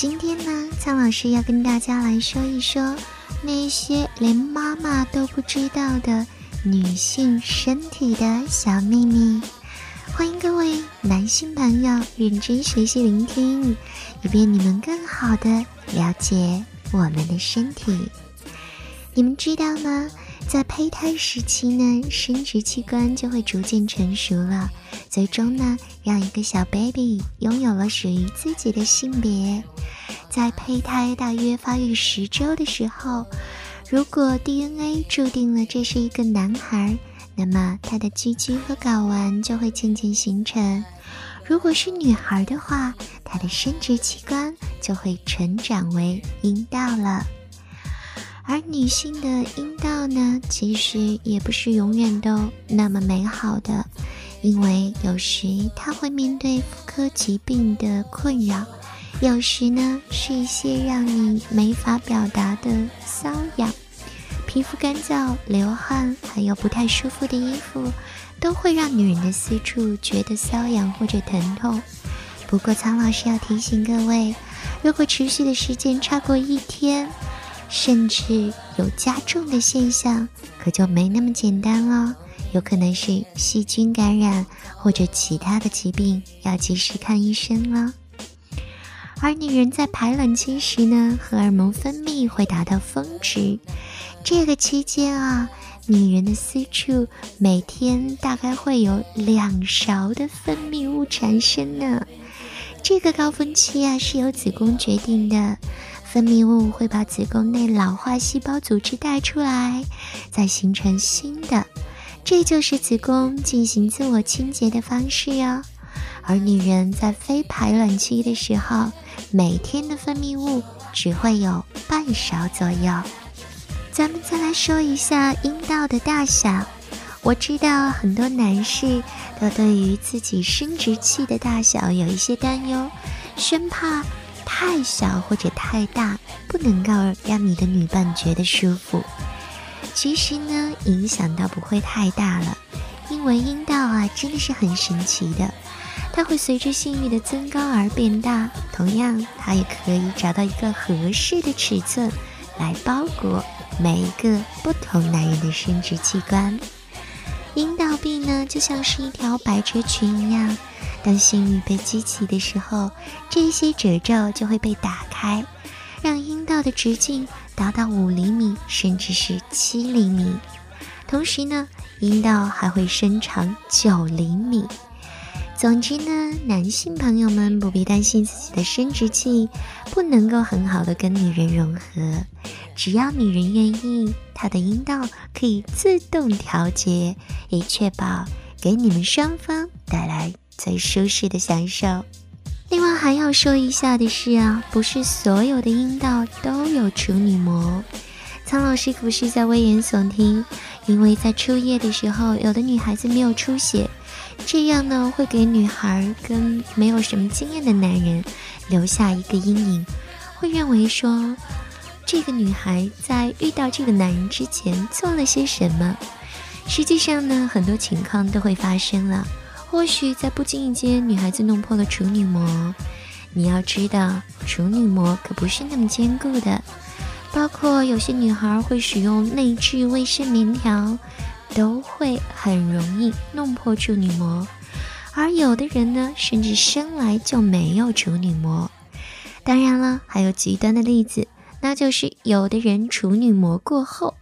今天呢，苍老师要跟大家来说一说那些连妈妈都不知道的女性身体的小秘密。欢迎各位男性朋友认真学习聆听，以便你们更好的了解我们的身体。你们知道吗？在胚胎时期呢，生殖器官就会逐渐成熟了，最终呢，让一个小 baby 拥有了属于自己的性别。在胚胎大约发育十周的时候，如果 DNA 注定了这是一个男孩，那么他的鸡鸡和睾丸就会渐渐形成；如果是女孩的话，她的生殖器官就会成长为阴道了。而女性的阴道呢，其实也不是永远都那么美好的，因为有时它会面对妇科疾病的困扰，有时呢是一些让你没法表达的瘙痒，皮肤干燥、流汗，还有不太舒服的衣服，都会让女人的私处觉得瘙痒或者疼痛。不过苍老师要提醒各位，如果持续的时间超过一天，甚至有加重的现象，可就没那么简单了，有可能是细菌感染或者其他的疾病，要及时看医生了。而女人在排卵期时呢，荷尔蒙分泌会达到峰值，这个期间啊，女人的私处每天大概会有两勺的分泌物产生呢。这个高峰期啊，是由子宫决定的。分泌物会把子宫内老化细胞组织带出来，再形成新的，这就是子宫进行自我清洁的方式哟。而女人在非排卵期的时候，每天的分泌物只会有半勺左右。咱们再来说一下阴道的大小，我知道很多男士都对于自己生殖器的大小有一些担忧，生怕。太小或者太大，不能够让你的女伴觉得舒服。其实呢，影响倒不会太大了，因为阴道啊，真的是很神奇的，它会随着性欲的增高而变大。同样，它也可以找到一个合适的尺寸来包裹每一个不同男人的生殖器官。阴道壁呢，就像是一条百褶裙一样。当性欲被激起的时候，这些褶皱就会被打开，让阴道的直径达到五厘米，甚至是七厘米。同时呢，阴道还会伸长九厘米。总之呢，男性朋友们不必担心自己的生殖器不能够很好的跟女人融合，只要女人愿意，她的阴道可以自动调节，以确保给你们双方带来。最舒适的享受。另外还要说一下的是啊，不是所有的阴道都有处女膜。苍老师可不是在危言耸听，因为在初夜的时候，有的女孩子没有出血，这样呢会给女孩跟没有什么经验的男人留下一个阴影，会认为说这个女孩在遇到这个男人之前做了些什么。实际上呢，很多情况都会发生了。或许在不经意间，女孩子弄破了处女膜。你要知道，处女膜可不是那么坚固的。包括有些女孩会使用内置卫生棉条，都会很容易弄破处女膜。而有的人呢，甚至生来就没有处女膜。当然了，还有极端的例子，那就是有的人处女膜过厚。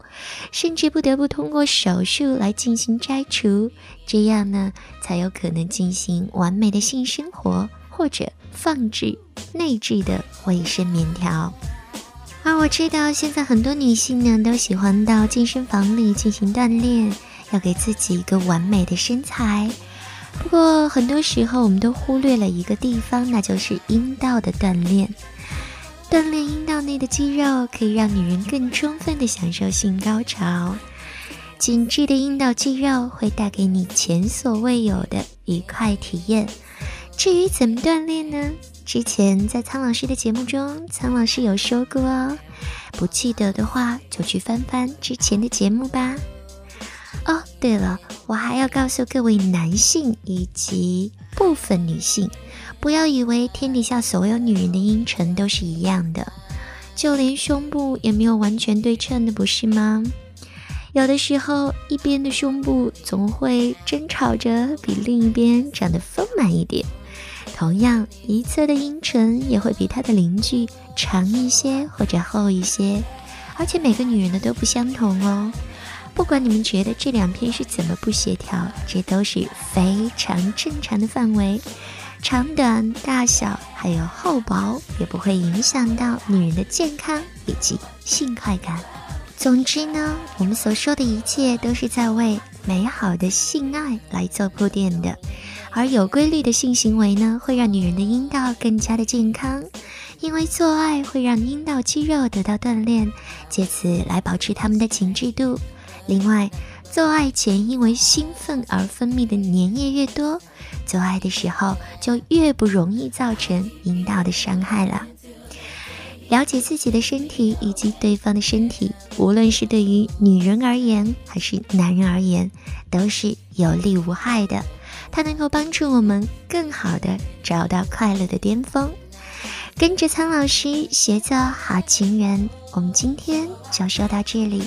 甚至不得不通过手术来进行摘除，这样呢才有可能进行完美的性生活，或者放置内置的卫生棉条。而我知道现在很多女性呢都喜欢到健身房里进行锻炼，要给自己一个完美的身材。不过很多时候我们都忽略了一个地方，那就是阴道的锻炼。锻炼阴道内的肌肉，可以让女人更充分的享受性高潮。紧致的阴道肌肉会带给你前所未有的愉快体验。至于怎么锻炼呢？之前在苍老师的节目中，苍老师有说过哦。不记得的话，就去翻翻之前的节目吧。哦，对了，我还要告诉各位男性以及部分女性。不要以为天底下所有女人的阴唇都是一样的，就连胸部也没有完全对称的，不是吗？有的时候，一边的胸部总会争吵着比另一边长得丰满一点，同样一侧的阴唇也会比它的邻居长一些或者厚一些，而且每个女人的都不相同哦。不管你们觉得这两片是怎么不协调，这都是非常正常的范围，长短、大小还有厚薄也不会影响到女人的健康以及性快感。总之呢，我们所说的一切都是在为美好的性爱来做铺垫的，而有规律的性行为呢，会让女人的阴道更加的健康，因为做爱会让阴道肌肉得到锻炼，借此来保持它们的紧致度。另外，做爱前因为兴奋而分泌的粘液越多，做爱的时候就越不容易造成阴道的伤害了。了解自己的身体以及对方的身体，无论是对于女人而言还是男人而言，都是有利无害的。它能够帮助我们更好的找到快乐的巅峰。跟着苍老师学做好情人，我们今天就说到这里。